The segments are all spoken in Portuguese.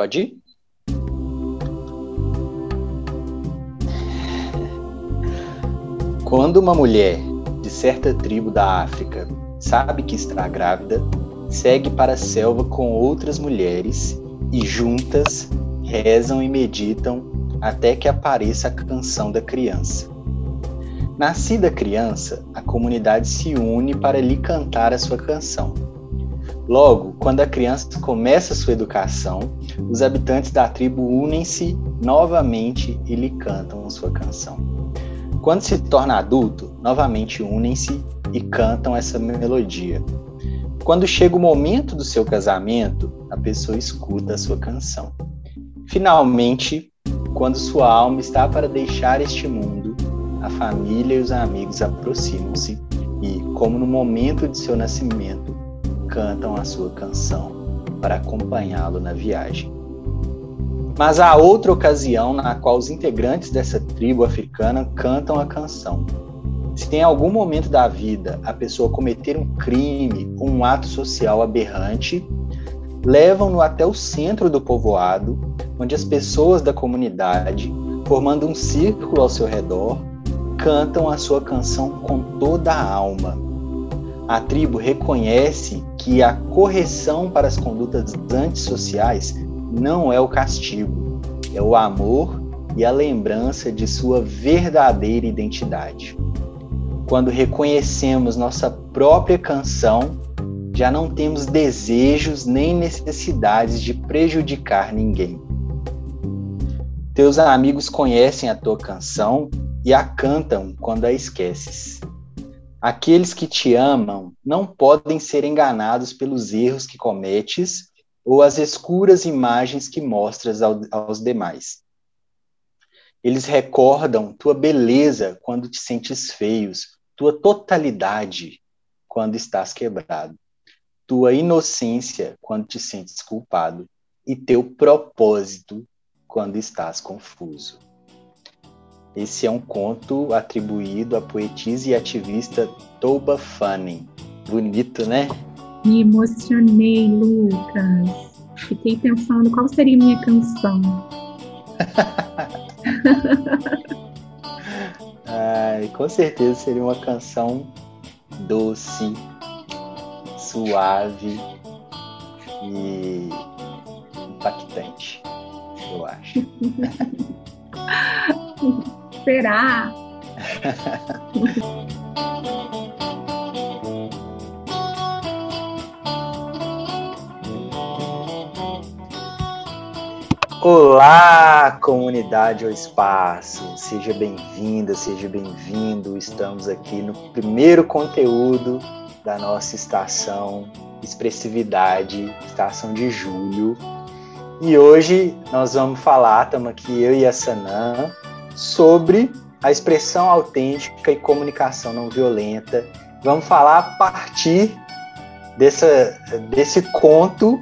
Pode ir? Quando uma mulher de certa tribo da África sabe que está grávida, segue para a selva com outras mulheres e juntas rezam e meditam até que apareça a canção da criança. Nascida a criança, a comunidade se une para lhe cantar a sua canção. Logo, quando a criança começa sua educação, os habitantes da tribo unem-se novamente e lhe cantam sua canção. Quando se torna adulto, novamente unem-se e cantam essa melodia. Quando chega o momento do seu casamento, a pessoa escuta a sua canção. Finalmente, quando sua alma está para deixar este mundo, a família e os amigos aproximam-se e, como no momento de seu nascimento, cantam a sua canção para acompanhá-lo na viagem. Mas há outra ocasião na qual os integrantes dessa tribo africana cantam a canção. Se em algum momento da vida a pessoa cometer um crime ou um ato social aberrante, levam-no até o centro do povoado, onde as pessoas da comunidade, formando um círculo ao seu redor, cantam a sua canção com toda a alma. A tribo reconhece que a correção para as condutas antissociais não é o castigo, é o amor e a lembrança de sua verdadeira identidade. Quando reconhecemos nossa própria canção, já não temos desejos nem necessidades de prejudicar ninguém. Teus amigos conhecem a tua canção e a cantam quando a esqueces. Aqueles que te amam não podem ser enganados pelos erros que cometes ou as escuras imagens que mostras ao, aos demais. Eles recordam tua beleza quando te sentes feios, tua totalidade quando estás quebrado, tua inocência quando te sentes culpado e teu propósito quando estás confuso. Esse é um conto atribuído à poetisa e ativista Toba Fanning. Bonito, né? Me emocionei, Lucas. Fiquei pensando qual seria minha canção. Ai, com certeza seria uma canção doce, suave e impactante, eu acho. Será? Olá, comunidade ao espaço. Seja bem-vinda, seja bem-vindo. Estamos aqui no primeiro conteúdo da nossa estação Expressividade, estação de julho. E hoje nós vamos falar, estamos aqui eu e a Sanã, sobre a expressão autêntica e comunicação não violenta. Vamos falar a partir dessa, desse conto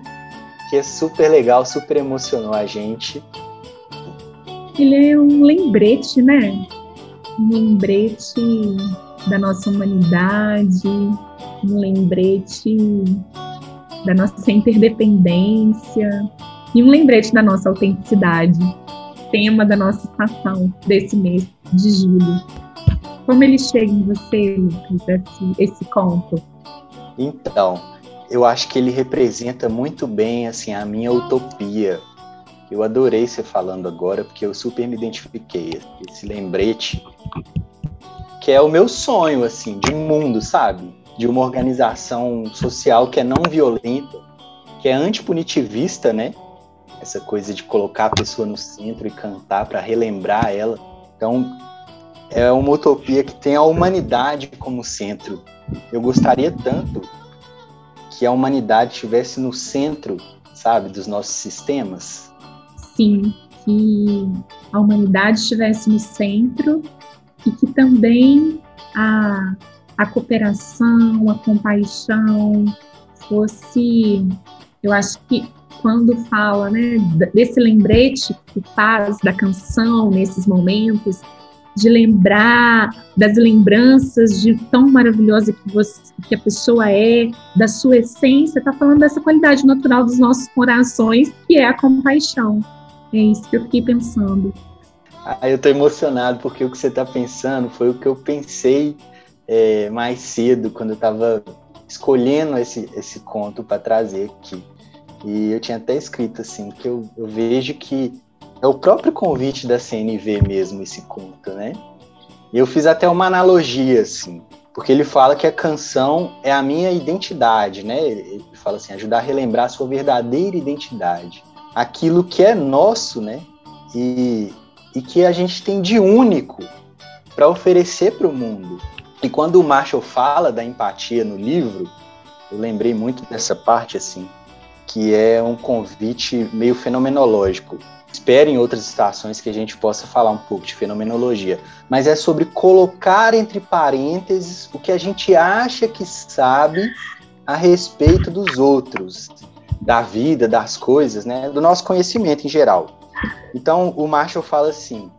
que é super legal, super emocionou a gente. Ele é um lembrete, né? Um lembrete da nossa humanidade, um lembrete da nossa interdependência e um lembrete da nossa autenticidade tema da nossa estação desse mês de julho. Como ele chega em você, Lucas, esse, esse conto? Então, eu acho que ele representa muito bem assim a minha utopia. Eu adorei você falando agora, porque eu super me identifiquei. Esse lembrete, que é o meu sonho, assim, de mundo, sabe? De uma organização social que é não violenta, que é antipunitivista, né? Essa coisa de colocar a pessoa no centro e cantar para relembrar ela. Então, é uma utopia que tem a humanidade como centro. Eu gostaria tanto que a humanidade estivesse no centro, sabe, dos nossos sistemas. Sim, que a humanidade estivesse no centro e que também a, a cooperação, a compaixão fosse, eu acho que quando fala né, desse lembrete que faz da canção nesses momentos, de lembrar das lembranças de tão maravilhosa que, você, que a pessoa é, da sua essência, está falando dessa qualidade natural dos nossos corações, que é a compaixão. É isso que eu fiquei pensando. Ah, eu estou emocionado porque o que você está pensando foi o que eu pensei é, mais cedo, quando eu estava escolhendo esse, esse conto para trazer aqui. E eu tinha até escrito assim, que eu, eu vejo que é o próprio convite da CNV mesmo, esse conto, né? E eu fiz até uma analogia, assim, porque ele fala que a canção é a minha identidade, né? Ele fala assim, ajudar a relembrar a sua verdadeira identidade. Aquilo que é nosso, né? E, e que a gente tem de único para oferecer para o mundo. E quando o Marshall fala da empatia no livro, eu lembrei muito dessa parte, assim, que é um convite meio fenomenológico. Espere em outras estações que a gente possa falar um pouco de fenomenologia, mas é sobre colocar entre parênteses o que a gente acha que sabe a respeito dos outros, da vida, das coisas, né, do nosso conhecimento em geral. Então, o Marshall fala assim,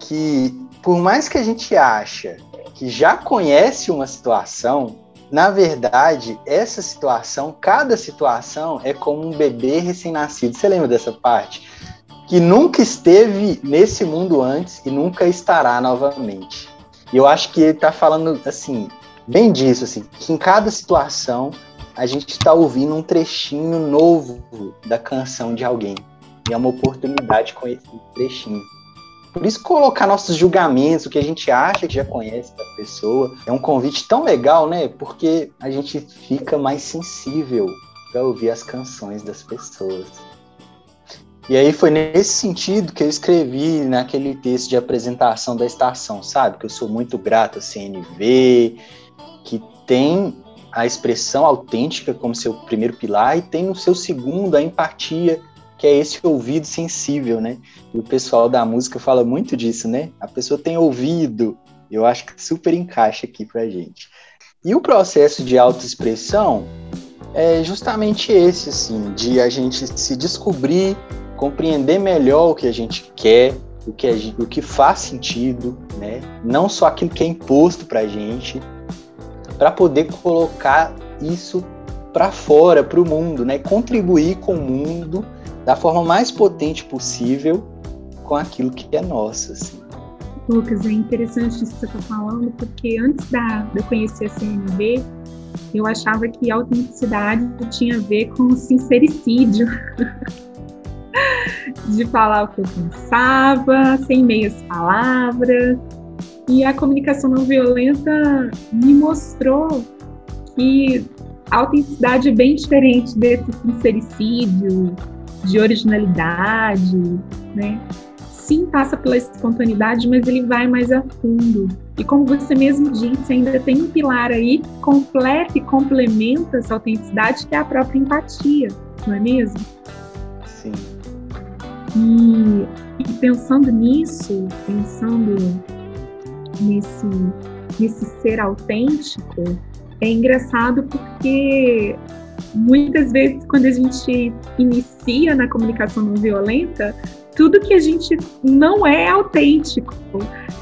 que por mais que a gente acha que já conhece uma situação, na verdade, essa situação, cada situação é como um bebê recém-nascido. Você lembra dessa parte? Que nunca esteve nesse mundo antes e nunca estará novamente. E eu acho que ele está falando assim, bem disso, assim, que em cada situação a gente está ouvindo um trechinho novo da canção de alguém. E é uma oportunidade com esse trechinho. Por isso, colocar nossos julgamentos, o que a gente acha que já conhece da pessoa, é um convite tão legal, né? Porque a gente fica mais sensível para ouvir as canções das pessoas. E aí foi nesse sentido que eu escrevi naquele texto de apresentação da estação, sabe? Que eu sou muito grato à CNV, que tem a expressão autêntica como seu primeiro pilar e tem o seu segundo, a empatia, que é esse ouvido sensível, né? E o pessoal da música fala muito disso, né? A pessoa tem ouvido. Eu acho que super encaixa aqui pra gente. E o processo de autoexpressão é justamente esse, assim, de a gente se descobrir, compreender melhor o que a gente quer, o que, gente, o que faz sentido, né? Não só aquilo que é imposto pra gente, para poder colocar isso para fora, para o mundo, né? Contribuir com o mundo da forma mais potente possível com aquilo que é nosso. Assim. Lucas, é interessante isso que você está falando, porque antes da, de eu conhecer a CNV, eu achava que autenticidade tinha a ver com sincericídio. de falar o que eu pensava, sem meias palavras. E a comunicação não violenta me mostrou que a autenticidade é bem diferente desse sincericídio, de originalidade, né? Sim, passa pela espontaneidade, mas ele vai mais a fundo. E como você mesmo disse, ainda tem um pilar aí que completa e complementa essa autenticidade, que é a própria empatia, não é mesmo? Sim. E, e pensando nisso, pensando nesse, nesse ser autêntico, é engraçado porque muitas vezes quando a gente inicia na comunicação não violenta, tudo que a gente não é autêntico.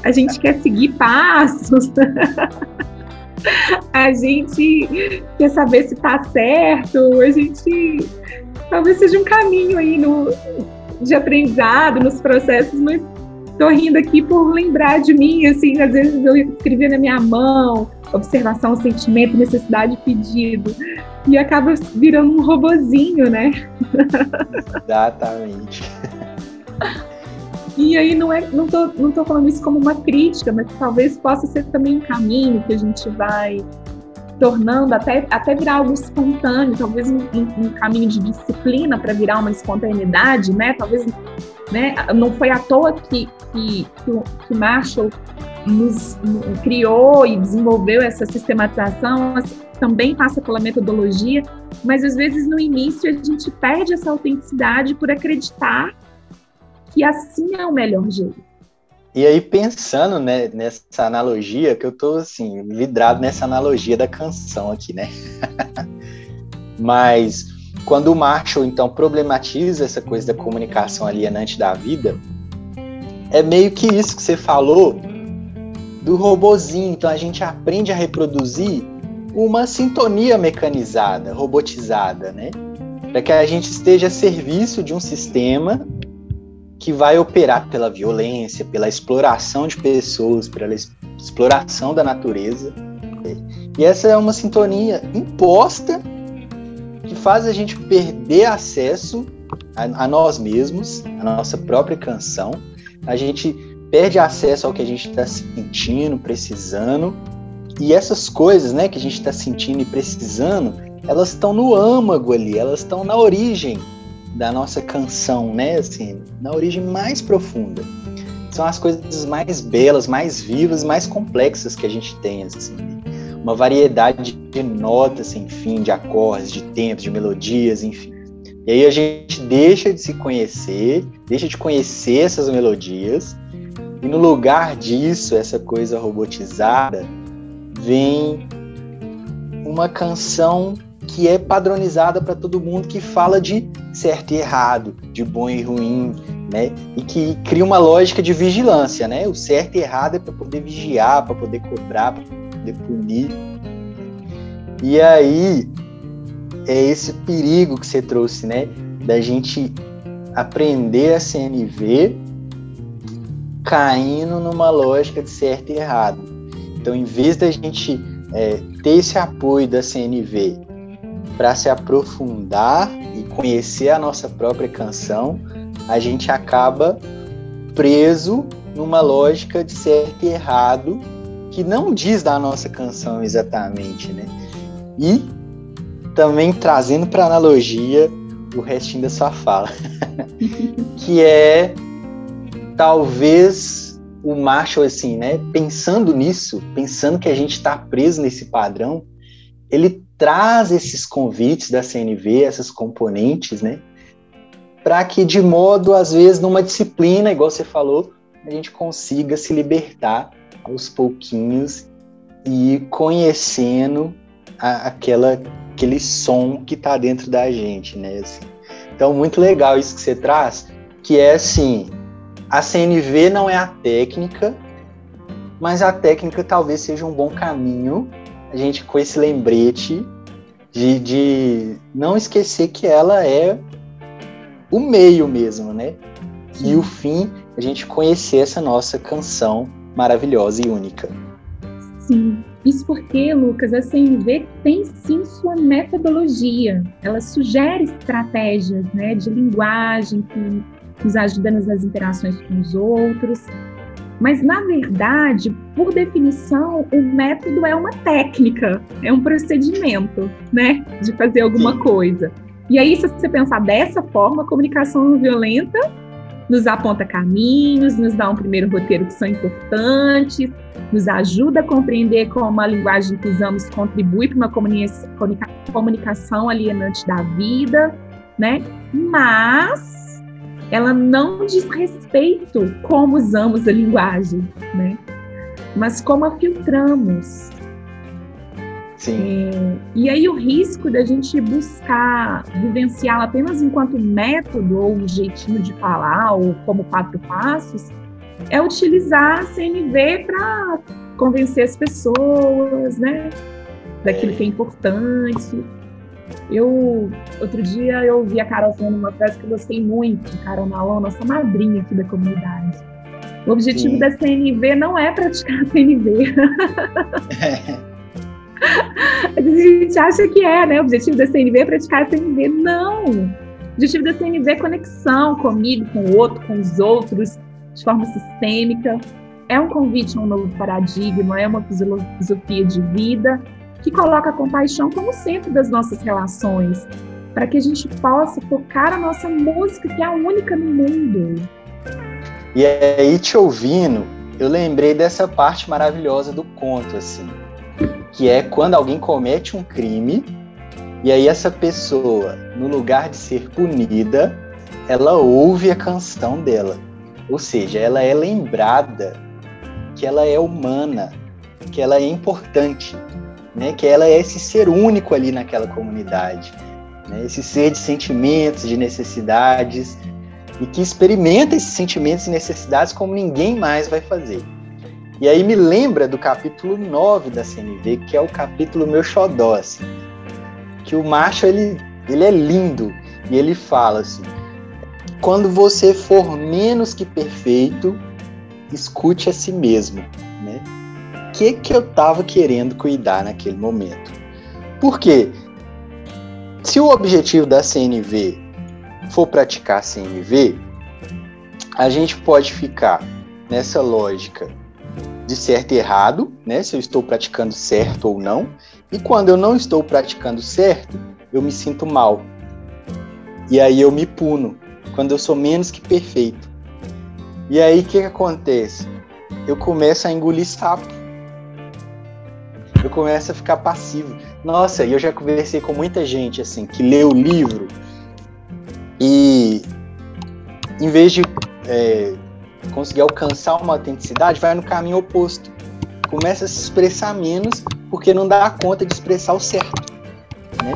A gente quer seguir passos. a gente quer saber se está certo. A gente talvez seja um caminho aí no, de aprendizado nos processos, mas Tô rindo aqui por lembrar de mim, assim, às vezes eu escrevia na minha mão, observação, sentimento, necessidade, pedido. E acaba virando um robozinho, né? Exatamente. E aí não é, não tô, não tô falando isso como uma crítica, mas talvez possa ser também um caminho que a gente vai tornando até, até virar algo espontâneo, talvez um, um caminho de disciplina para virar uma espontaneidade, né? Talvez né? Não foi à toa que, que, que Marshall nos, criou e desenvolveu essa sistematização, também passa pela metodologia, mas às vezes no início a gente perde essa autenticidade por acreditar que assim é o melhor jeito. E aí, pensando né, nessa analogia, que eu tô assim, vidrado nessa analogia da canção aqui, né? Mas quando o Marshall, então, problematiza essa coisa da comunicação alienante da vida, é meio que isso que você falou do robozinho. Então a gente aprende a reproduzir uma sintonia mecanizada, robotizada, né? Para que a gente esteja a serviço de um sistema que vai operar pela violência, pela exploração de pessoas, pela exploração da natureza. E essa é uma sintonia imposta faz a gente perder acesso a, a nós mesmos, a nossa própria canção. A gente perde acesso ao que a gente está sentindo, precisando. E essas coisas, né, que a gente está sentindo e precisando, elas estão no âmago ali, elas estão na origem da nossa canção, né, assim, na origem mais profunda. São as coisas mais belas, mais vivas, mais complexas que a gente tem, assim. Uma variedade de notas sem fim, de acordes, de tempos, de melodias, enfim. E aí a gente deixa de se conhecer, deixa de conhecer essas melodias e no lugar disso, essa coisa robotizada, vem uma canção que é padronizada para todo mundo, que fala de certo e errado, de bom e ruim, né? E que cria uma lógica de vigilância, né? O certo e errado é para poder vigiar, para poder cobrar, para poder punir. E aí é esse perigo que você trouxe, né? Da gente aprender a CNV caindo numa lógica de certo e errado. Então, em vez da gente é, ter esse apoio da CNV para se aprofundar e conhecer a nossa própria canção, a gente acaba preso numa lógica de certo e errado que não diz da nossa canção exatamente, né? E também trazendo para analogia o restinho da sua fala, que é talvez o Marshall, assim, né, pensando nisso, pensando que a gente está preso nesse padrão, ele traz esses convites da CNV, essas componentes, né, para que de modo, às vezes, numa disciplina, igual você falou, a gente consiga se libertar aos pouquinhos e conhecendo a, aquela, aquele som que está dentro da gente, né, assim. Então, muito legal isso que você traz, que é assim, a CNV não é a técnica, mas a técnica talvez seja um bom caminho, a gente com esse lembrete de, de não esquecer que ela é o meio mesmo, né? E o fim, a gente conhecer essa nossa canção maravilhosa e única. Sim, isso porque, Lucas, a CNV tem sim sua metodologia. Ela sugere estratégias né, de linguagem que nos ajuda nas interações com os outros. Mas, na verdade, por definição, o método é uma técnica, é um procedimento, né, de fazer alguma Sim. coisa. E aí, se você pensar dessa forma, a comunicação não violenta nos aponta caminhos, nos dá um primeiro roteiro que são importantes, nos ajuda a compreender como a linguagem que usamos contribui para uma comunicação alienante da vida, né? Mas ela não diz respeito como usamos a linguagem, né? Mas como a filtramos. Sim. É, e aí o risco da gente buscar vivenciá-la apenas enquanto método ou um jeitinho de falar ou como quatro passos é utilizar a CNV para convencer as pessoas, né? Daquilo que é importante. Eu, outro dia, eu ouvi a Carol falando uma frase que eu gostei muito, Carol Malon, nossa madrinha aqui da comunidade. O objetivo Sim. da CNV não é praticar a CNV. a gente acha que é, né? O objetivo da CNV é praticar a CNV. Não! O objetivo da CNV é conexão comigo, com o outro, com os outros, de forma sistêmica. É um convite a um novo paradigma, é uma filosofia de vida que coloca a compaixão como centro das nossas relações, para que a gente possa tocar a nossa música, que é a única no mundo. E aí, te ouvindo, eu lembrei dessa parte maravilhosa do conto, assim, que é quando alguém comete um crime e aí essa pessoa, no lugar de ser punida, ela ouve a canção dela. Ou seja, ela é lembrada que ela é humana, que ela é importante, né? Que ela é esse ser único ali naquela comunidade, né? Esse ser de sentimentos, de necessidades e que experimenta esses sentimentos e necessidades como ninguém mais vai fazer. E aí me lembra do capítulo 9 da CNV, que é o capítulo meu xodó, assim, que o macho, ele, ele é lindo, e ele fala assim, quando você for menos que perfeito, escute a si mesmo, né? O que, que eu estava querendo cuidar naquele momento? Por quê? Se o objetivo da CNV for praticar CNV, a gente pode ficar nessa lógica de certo e errado, né? Se eu estou praticando certo ou não. E quando eu não estou praticando certo, eu me sinto mal. E aí eu me puno, quando eu sou menos que perfeito. E aí o que, que acontece? Eu começo a engolir sapo. Eu começo a ficar passivo. Nossa, e eu já conversei com muita gente assim que lê o livro e em vez de é, conseguir alcançar uma autenticidade, vai no caminho oposto. Começa a se expressar menos porque não dá conta de expressar o certo. Né?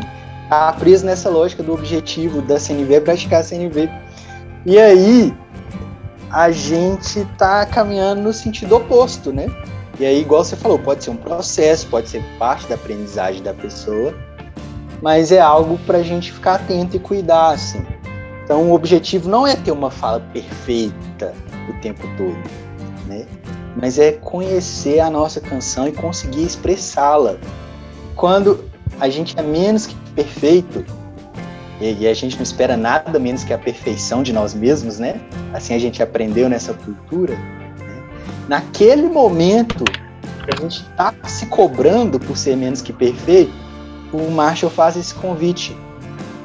Tá preso nessa lógica do objetivo da CNV é praticar a CNV. E aí a gente tá caminhando no sentido oposto, né? E aí, igual você falou, pode ser um processo, pode ser parte da aprendizagem da pessoa, mas é algo para a gente ficar atento e cuidar, assim. Então, o objetivo não é ter uma fala perfeita, o tempo todo, né? Mas é conhecer a nossa canção e conseguir expressá-la. Quando a gente é menos que perfeito, e a gente não espera nada menos que a perfeição de nós mesmos, né? Assim a gente aprendeu nessa cultura. Né? Naquele momento a gente está se cobrando por ser menos que perfeito, o Marshall faz esse convite.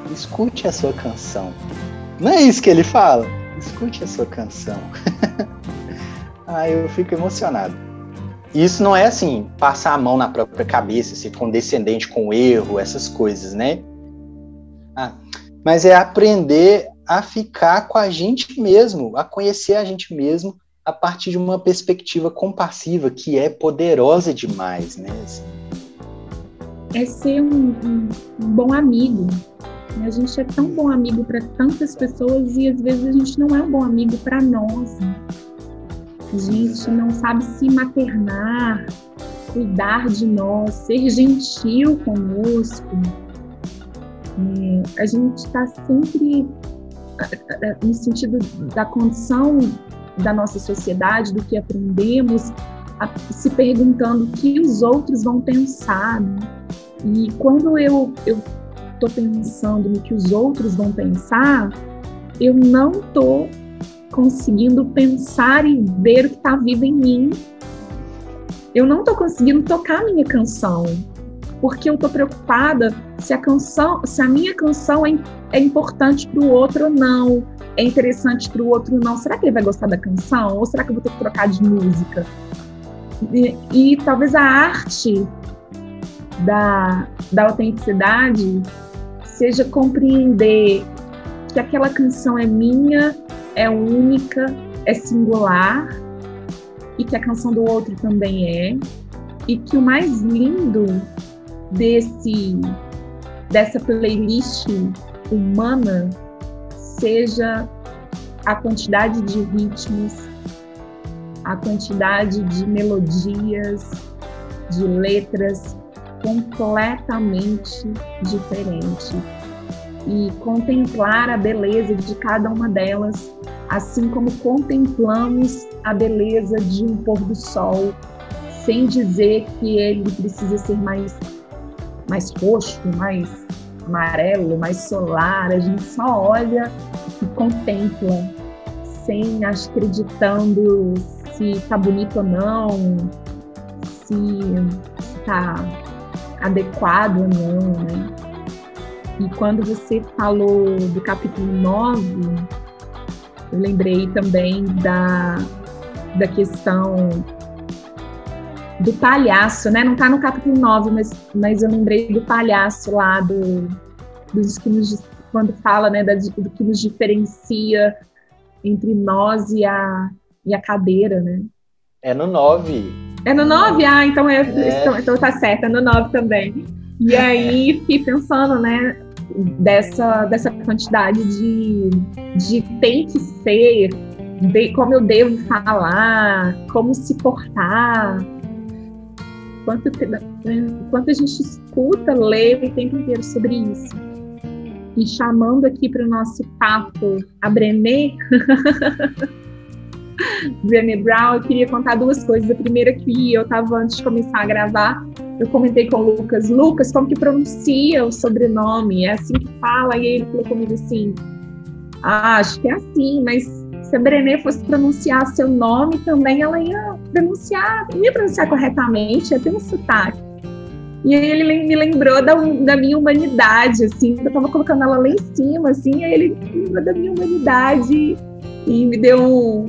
Escute a sua canção. Não é isso que ele fala? escute a sua canção. ah, eu fico emocionado. Isso não é assim, passar a mão na própria cabeça, ser condescendente com o erro, essas coisas, né? Ah, mas é aprender a ficar com a gente mesmo, a conhecer a gente mesmo a partir de uma perspectiva compassiva que é poderosa demais, né? É ser um, um, um bom amigo, a gente é tão bom amigo para tantas pessoas e às vezes a gente não é um bom amigo para nós. Né? A gente não sabe se maternar, cuidar de nós, ser gentil conosco. É, a gente está sempre no sentido da condição da nossa sociedade, do que aprendemos, a, se perguntando o que os outros vão pensar. Né? E quando eu, eu estou pensando no que os outros vão pensar, eu não estou conseguindo pensar e ver o que está vivo em mim. Eu não estou conseguindo tocar minha canção, porque eu estou preocupada se a canção, se a minha canção é, é importante para o outro ou não, é interessante para o outro ou não. Será que ele vai gostar da canção? Ou será que eu vou ter que trocar de música? E, e talvez a arte da, da autenticidade seja compreender que aquela canção é minha, é única, é singular e que a canção do outro também é, e que o mais lindo desse dessa playlist humana seja a quantidade de ritmos, a quantidade de melodias, de letras completamente diferente e contemplar a beleza de cada uma delas, assim como contemplamos a beleza de um pôr do sol, sem dizer que ele precisa ser mais mais roxo, mais amarelo, mais solar, a gente só olha e contempla, sem acreditando se está bonito ou não, se está adequado ou não, né? E quando você falou do capítulo 9, eu lembrei também da, da questão do palhaço, né? Não está no capítulo 9, mas, mas eu lembrei do palhaço lá, do, dos que nos, quando fala né, do que nos diferencia entre nós e a, e a cadeira, né? É no 9. É no 9? Ah, então, é, é. Então, então tá certo, é no 9 também. E aí fiquei pensando, né, dessa, dessa quantidade de, de tem que ser, de, como eu devo falar, como se portar. Quanto, quanto a gente escuta, lê o tempo inteiro sobre isso. E chamando aqui para o nosso papo a Brené, Brené Brown, eu queria contar duas coisas. A primeira que eu estava antes de começar a gravar, eu comentei com o Lucas, Lucas, como que pronuncia o sobrenome? É assim que fala? E ele falou comigo assim, ah, acho que é assim, mas se a Brené fosse pronunciar seu nome também, ela ia pronunciar, ia pronunciar corretamente, ia ter um sotaque. E aí ele me lembrou da, da minha humanidade, assim, eu tava colocando ela lá em cima, assim, aí ele me lembrou da minha humanidade e me deu um,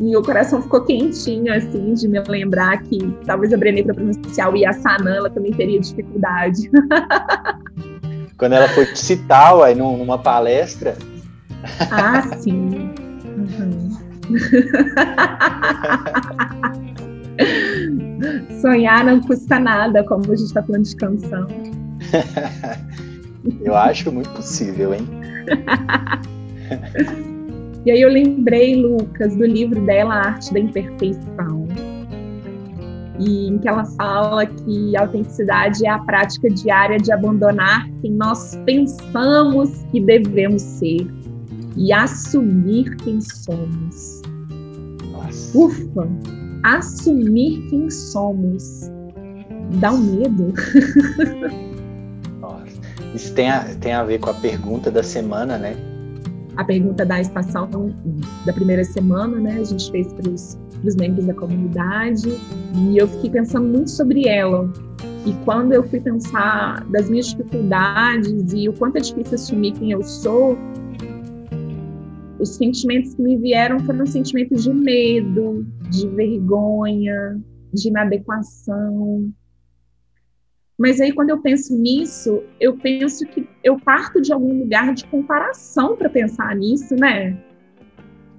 meu coração ficou quentinho, assim, de me lembrar que talvez a Brené para pronunciar o Yassanã, ela também teria dificuldade. Quando ela foi citar, uai, numa palestra. Ah, sim. Uhum. Sonhar não custa nada, como a gente está falando de canção. Eu acho muito possível, hein? E aí eu lembrei, Lucas, do livro dela, A Arte da Imperfeição, e em que ela fala que a autenticidade é a prática diária de abandonar quem nós pensamos que devemos ser e assumir quem somos. Nossa. Ufa! Assumir quem somos. Dá um medo. Nossa. Isso tem a, tem a ver com a pergunta da semana, né? A pergunta da estação da primeira semana, né? A gente fez para os membros da comunidade e eu fiquei pensando muito sobre ela. E quando eu fui pensar das minhas dificuldades e o quanto é difícil assumir quem eu sou, os sentimentos que me vieram foram sentimentos de medo, de vergonha, de inadequação, mas aí, quando eu penso nisso, eu penso que eu parto de algum lugar de comparação para pensar nisso, né?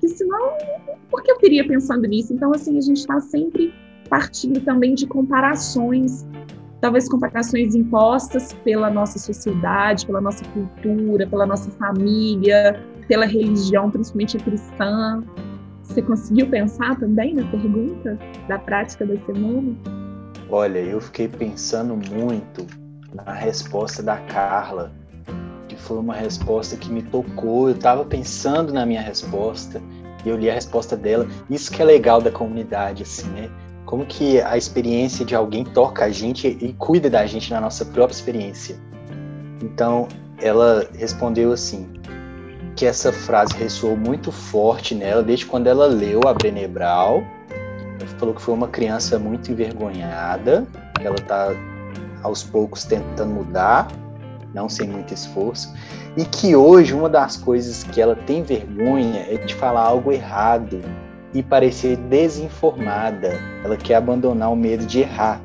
Que senão, por que eu teria pensando nisso? Então, assim, a gente está sempre partindo também de comparações, talvez comparações impostas pela nossa sociedade, pela nossa cultura, pela nossa família, pela religião, principalmente a cristã. Você conseguiu pensar também na pergunta da prática da semana? Olha, eu fiquei pensando muito na resposta da Carla, que foi uma resposta que me tocou. Eu estava pensando na minha resposta e eu li a resposta dela. Isso que é legal da comunidade, assim, né? Como que a experiência de alguém toca a gente e cuida da gente na nossa própria experiência. Então, ela respondeu assim: que essa frase ressoou muito forte nela desde quando ela leu a Brené Brown falou que foi uma criança muito envergonhada, que ela está aos poucos tentando mudar, não sem muito esforço, e que hoje uma das coisas que ela tem vergonha é de falar algo errado e parecer desinformada. Ela quer abandonar o medo de errar.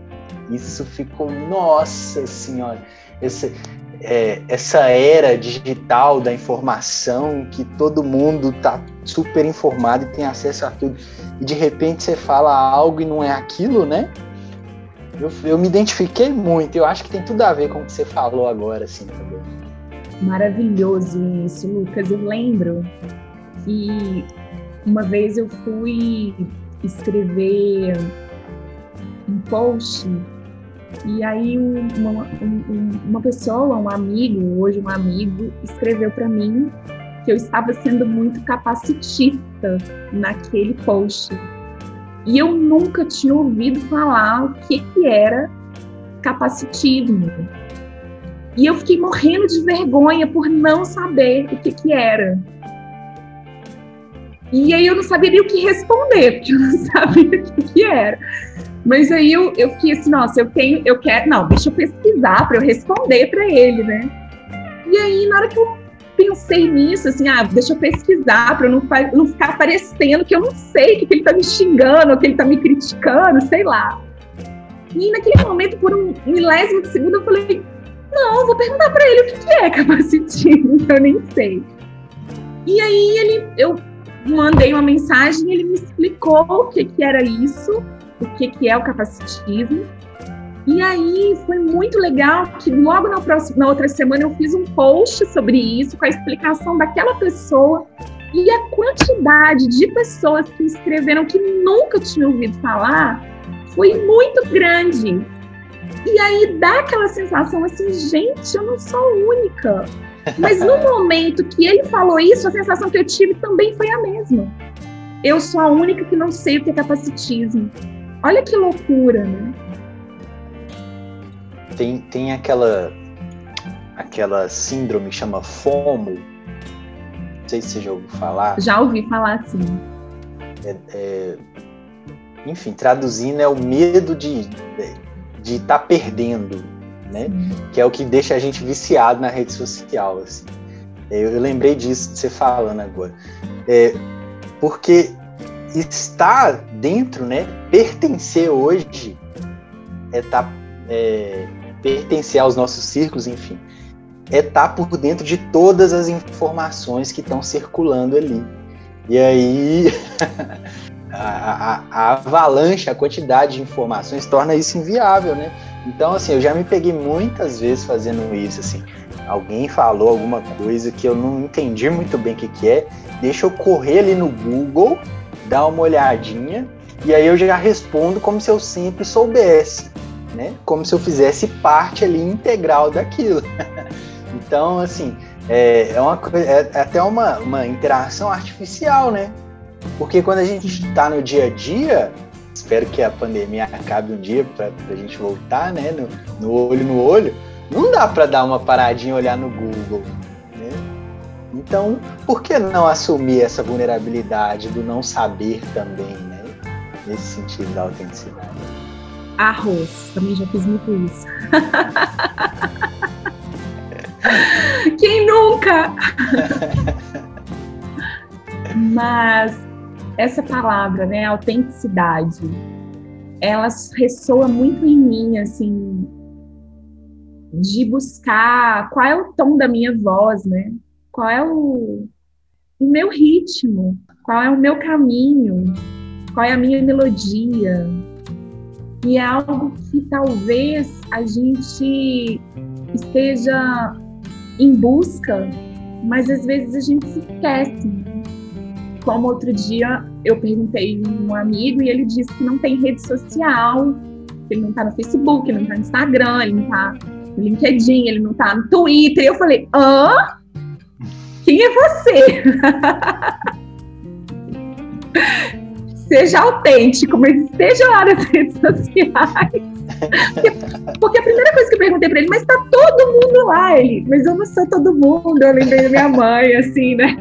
Isso ficou, nossa senhora, essa, é, essa era digital da informação que todo mundo está super informado e tem acesso a tudo e de repente você fala algo e não é aquilo, né? Eu, eu me identifiquei muito, eu acho que tem tudo a ver com o que você falou agora, assim, também. Maravilhoso isso, Lucas. Eu lembro que uma vez eu fui escrever um post e aí uma, um, uma pessoa, um amigo, hoje um amigo, escreveu para mim que eu estava sendo muito capacitista naquele post. E eu nunca tinha ouvido falar o que, que era capacitismo. E eu fiquei morrendo de vergonha por não saber o que, que era. E aí eu não sabia nem o que responder, porque eu não sabia o que, que era. Mas aí eu, eu fiquei assim, nossa, eu tenho, eu quero, não, deixa eu pesquisar para eu responder para ele, né? E aí, na hora que eu pensei nisso, assim, ah, deixa eu pesquisar para não, não ficar parecendo que eu não sei que, que ele está me xingando, ou que ele está me criticando, sei lá. E naquele momento, por um milésimo de segundo, eu falei, não, vou perguntar para ele o que, que é capacitismo, eu nem sei. E aí ele, eu mandei uma mensagem, ele me explicou o que, que era isso, o que, que é o capacitismo. E aí foi muito legal que logo na, próxima, na outra semana eu fiz um post sobre isso, com a explicação daquela pessoa E a quantidade de pessoas que escreveram que nunca tinham ouvido falar foi muito grande. E aí dá aquela sensação assim, gente, eu não sou única. Mas no momento que ele falou isso, a sensação que eu tive também foi a mesma. Eu sou a única que não sei o que é capacitismo. Olha que loucura, né? Tem, tem aquela aquela síndrome que chama FOMO, sei se você já ouviu falar. Já ouvi falar, sim. É, é, enfim, traduzindo, é o medo de de estar tá perdendo, né? Que é o que deixa a gente viciado na rede social, assim. Eu, eu lembrei disso de você falando agora. É, porque estar dentro, né? Pertencer hoje é, tá, é pertencer aos nossos círculos, enfim, é estar tá por dentro de todas as informações que estão circulando ali. E aí a, a, a, avalanche, a quantidade de informações torna isso inviável, né? Então, assim, eu já me peguei muitas vezes fazendo isso, assim. Alguém falou alguma coisa que eu não entendi muito bem o que, que é, deixa eu correr ali no Google, dar uma olhadinha, e aí eu já respondo como se eu sempre soubesse, né? Como se eu fizesse parte ali integral daquilo. Então, assim, é, é, uma, é, é até uma, uma interação artificial, né? Porque quando a gente está no dia a dia, espero que a pandemia acabe um dia para a gente voltar, né? No, no, olho no olho, não dá para dar uma paradinha e olhar no Google. Então, por que não assumir essa vulnerabilidade do não saber também, né? Nesse sentido da autenticidade. Arroz, também já fiz muito isso. Quem nunca? Mas essa palavra, né, autenticidade, ela ressoa muito em mim, assim, de buscar qual é o tom da minha voz, né? Qual é o, o meu ritmo? Qual é o meu caminho? Qual é a minha melodia? E é algo que talvez a gente esteja em busca, mas às vezes a gente se esquece. Como outro dia eu perguntei um amigo e ele disse que não tem rede social, que ele não tá no Facebook, ele não tá no Instagram, ele não tá no LinkedIn, ele não tá no Twitter. E eu falei, hã? Quem é você? Seja autêntico, mas esteja lá nas redes sociais. Porque a primeira coisa que eu perguntei pra ele, mas tá todo mundo lá, ele, mas eu não sou todo mundo, eu lembrei da minha mãe, assim, né?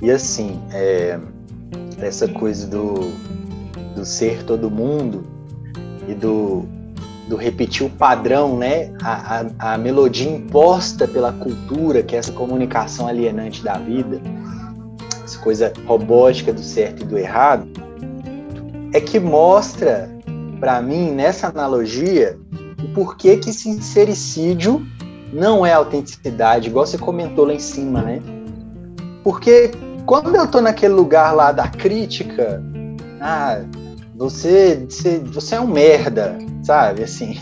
E assim, é, essa coisa do, do ser todo mundo e do, do repetir o padrão, né? A, a, a, melodia imposta pela cultura, que é essa comunicação alienante da vida, essa coisa robótica do certo e do errado, é que mostra para mim, nessa analogia, o porquê que sincericídio não é autenticidade, igual você comentou lá em cima, né? Porque quando eu tô naquele lugar lá da crítica, ah, você, você, você é um merda, sabe? Assim.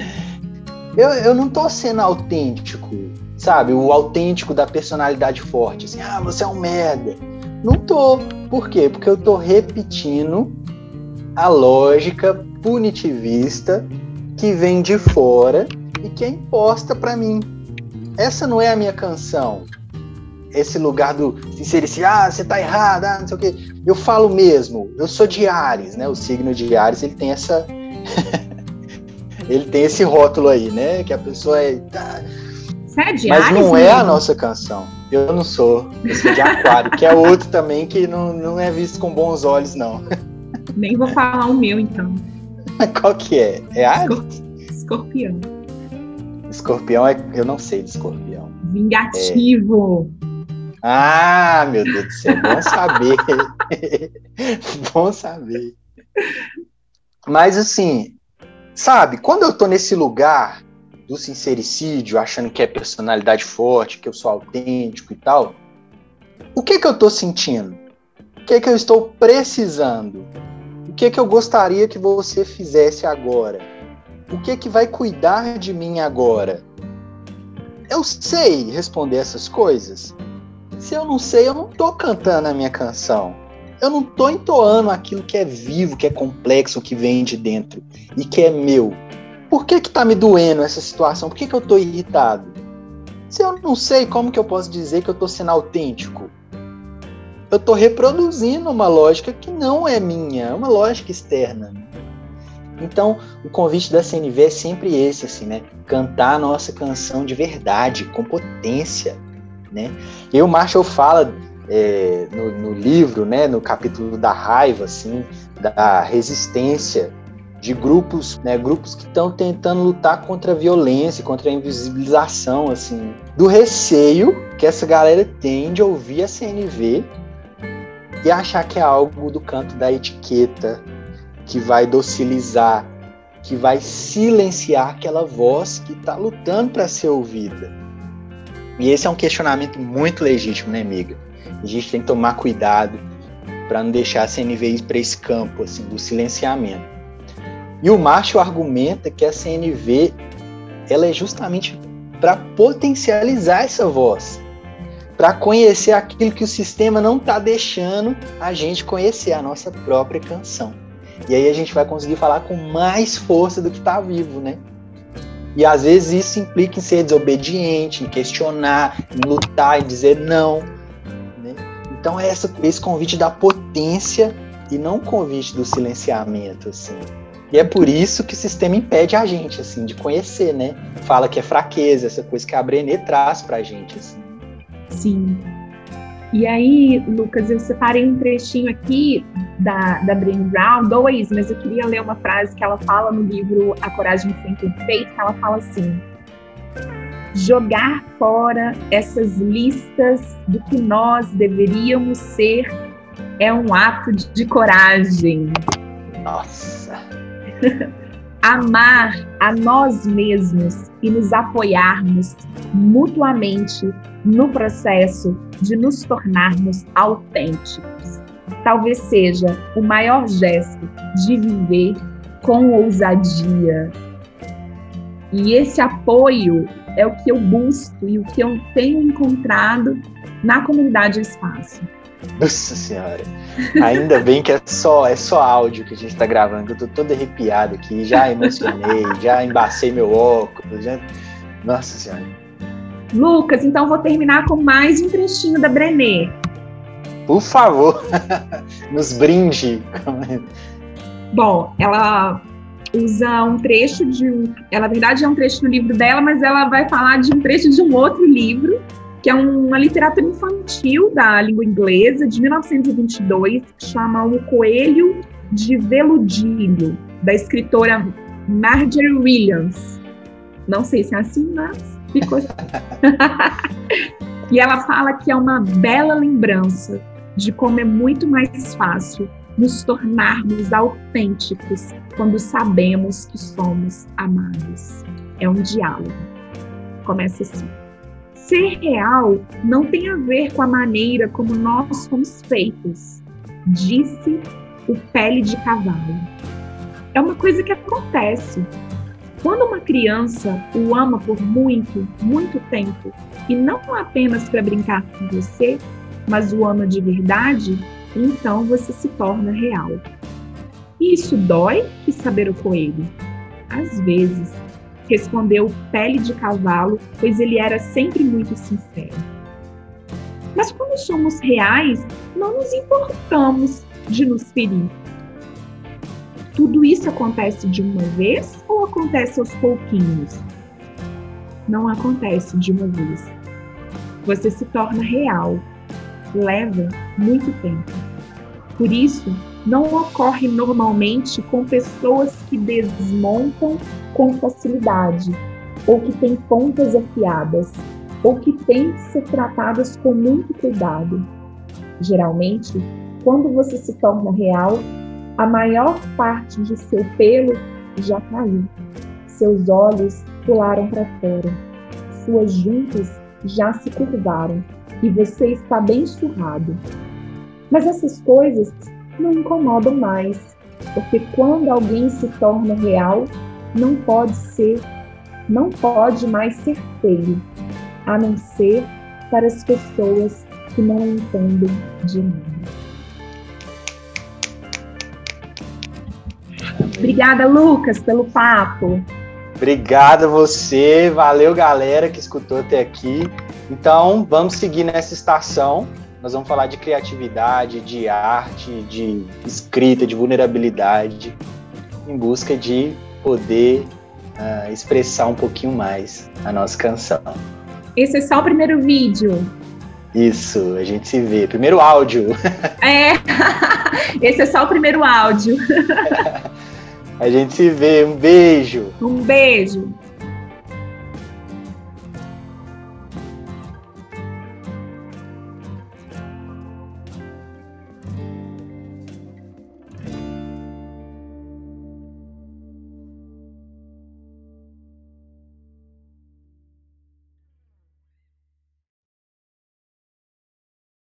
eu, eu não tô sendo autêntico, sabe? O autêntico da personalidade forte, assim, ah, você é um merda. Não tô. Por quê? Porque eu tô repetindo a lógica punitivista que vem de fora e que é imposta para mim. Essa não é a minha canção. Esse lugar do sincericídio, ah, você tá errado, ah, não sei o quê. Eu falo mesmo, eu sou de Ares, né? O signo de Ares, ele tem essa ele tem esse rótulo aí, né? Que a pessoa é. Tá... Você é de Mas Ares, não é a nossa canção. Eu não sou. Eu sou de Aquário, que é outro também que não, não é visto com bons olhos, não. Nem vou falar o meu, então. Qual que é? É Ares? Escorpião. Escorpião é. Eu não sei de escorpião. Vingativo. É... Ah, meu Deus do céu, bom saber. bom saber. Mas assim, sabe, quando eu tô nesse lugar do sincericídio, achando que é personalidade forte, que eu sou autêntico e tal, o que que eu tô sentindo? O que que eu estou precisando? O que que eu gostaria que você fizesse agora? O que que vai cuidar de mim agora? Eu sei responder essas coisas. Se eu não sei, eu não tô cantando a minha canção. Eu não tô entoando aquilo que é vivo, que é complexo, que vem de dentro e que é meu. Por que que tá me doendo essa situação? Por que que eu tô irritado? Se eu não sei, como que eu posso dizer que eu tô sendo autêntico? Eu tô reproduzindo uma lógica que não é minha, é uma lógica externa. Então, o convite da CNV é sempre esse, assim, né? Cantar a nossa canção de verdade, com potência, né? E o Marshall fala é, no, no, livro, né, no capítulo da raiva, assim, da resistência de grupos, né, grupos que estão tentando lutar contra a violência, contra a invisibilização, assim, do receio que essa galera tem de ouvir a CNV e achar que é algo do canto da etiqueta, que vai docilizar, que vai silenciar aquela voz que está lutando para ser ouvida. E esse é um questionamento muito legítimo, né, amiga? A gente tem que tomar cuidado para não deixar a CNV ir para esse campo assim, do silenciamento. E o Marshall argumenta que a CNV ela é justamente para potencializar essa voz, para conhecer aquilo que o sistema não está deixando a gente conhecer, a nossa própria canção. E aí a gente vai conseguir falar com mais força do que está vivo, né? E às vezes isso implica em ser desobediente, em questionar, em lutar, em dizer não. Né? Então é essa, esse convite da potência e não o convite do silenciamento, assim. E é por isso que o sistema impede a gente, assim, de conhecer, né? Fala que é fraqueza, essa coisa que a Brené traz pra gente, assim. Sim. E aí, Lucas, eu separei um trechinho aqui da, da Brené Brown, dois, mas eu queria ler uma frase que ela fala no livro A Coragem Sem Perfeito, que ela fala assim, jogar fora essas listas do que nós deveríamos ser é um ato de, de coragem. Nossa! Amar a nós mesmos e nos apoiarmos mutuamente no processo de nos tornarmos autênticos. Talvez seja o maior gesto de viver com ousadia. E esse apoio é o que eu busco e o que eu tenho encontrado na comunidade Espaço. Nossa Senhora! Ainda bem que é só, é só áudio que a gente está gravando. Eu tô todo arrepiado aqui, já emocionei, já embacei meu óculos. Já... Nossa Senhora! Lucas, então vou terminar com mais um trechinho da Brené. Por favor, nos brinde. Bom, ela usa um trecho de. Ela, na verdade, é um trecho do livro dela, mas ela vai falar de um trecho de um outro livro, que é uma literatura infantil da língua inglesa, de 1922, que chama O Coelho de Veludilho, da escritora Marjorie Williams. Não sei se é assim, mas ficou. e ela fala que é uma bela lembrança de como é muito mais fácil nos tornarmos autênticos quando sabemos que somos amados. É um diálogo. Começa assim. Ser real não tem a ver com a maneira como nós somos feitos, disse o pele de cavalo. É uma coisa que acontece, quando uma criança o ama por muito, muito tempo, e não apenas para brincar com você, mas o ama de verdade, então você se torna real. E isso dói? Que saber o coelho. Às vezes, respondeu Pele de Cavalo, pois ele era sempre muito sincero. Mas quando somos reais, não nos importamos de nos ferir. Tudo isso acontece de uma vez ou acontece aos pouquinhos? Não acontece de uma vez. Você se torna real. Leva muito tempo. Por isso, não ocorre normalmente com pessoas que desmontam com facilidade, ou que têm pontas afiadas, ou que têm que ser tratadas com muito cuidado. Geralmente, quando você se torna real, a maior parte de seu pelo já caiu. Seus olhos pularam para fora. Suas juntas já se curvaram e você está bem surrado. Mas essas coisas não incomodam mais, porque quando alguém se torna real, não pode ser, não pode mais ser feio, a não ser para as pessoas que não entendem de nada. Obrigada, Lucas, pelo papo. Obrigado a você, valeu galera que escutou até aqui. Então, vamos seguir nessa estação. Nós vamos falar de criatividade, de arte, de escrita, de vulnerabilidade, em busca de poder uh, expressar um pouquinho mais a nossa canção. Esse é só o primeiro vídeo. Isso, a gente se vê. Primeiro áudio. É, esse é só o primeiro áudio. A gente se vê. Um beijo. Um beijo.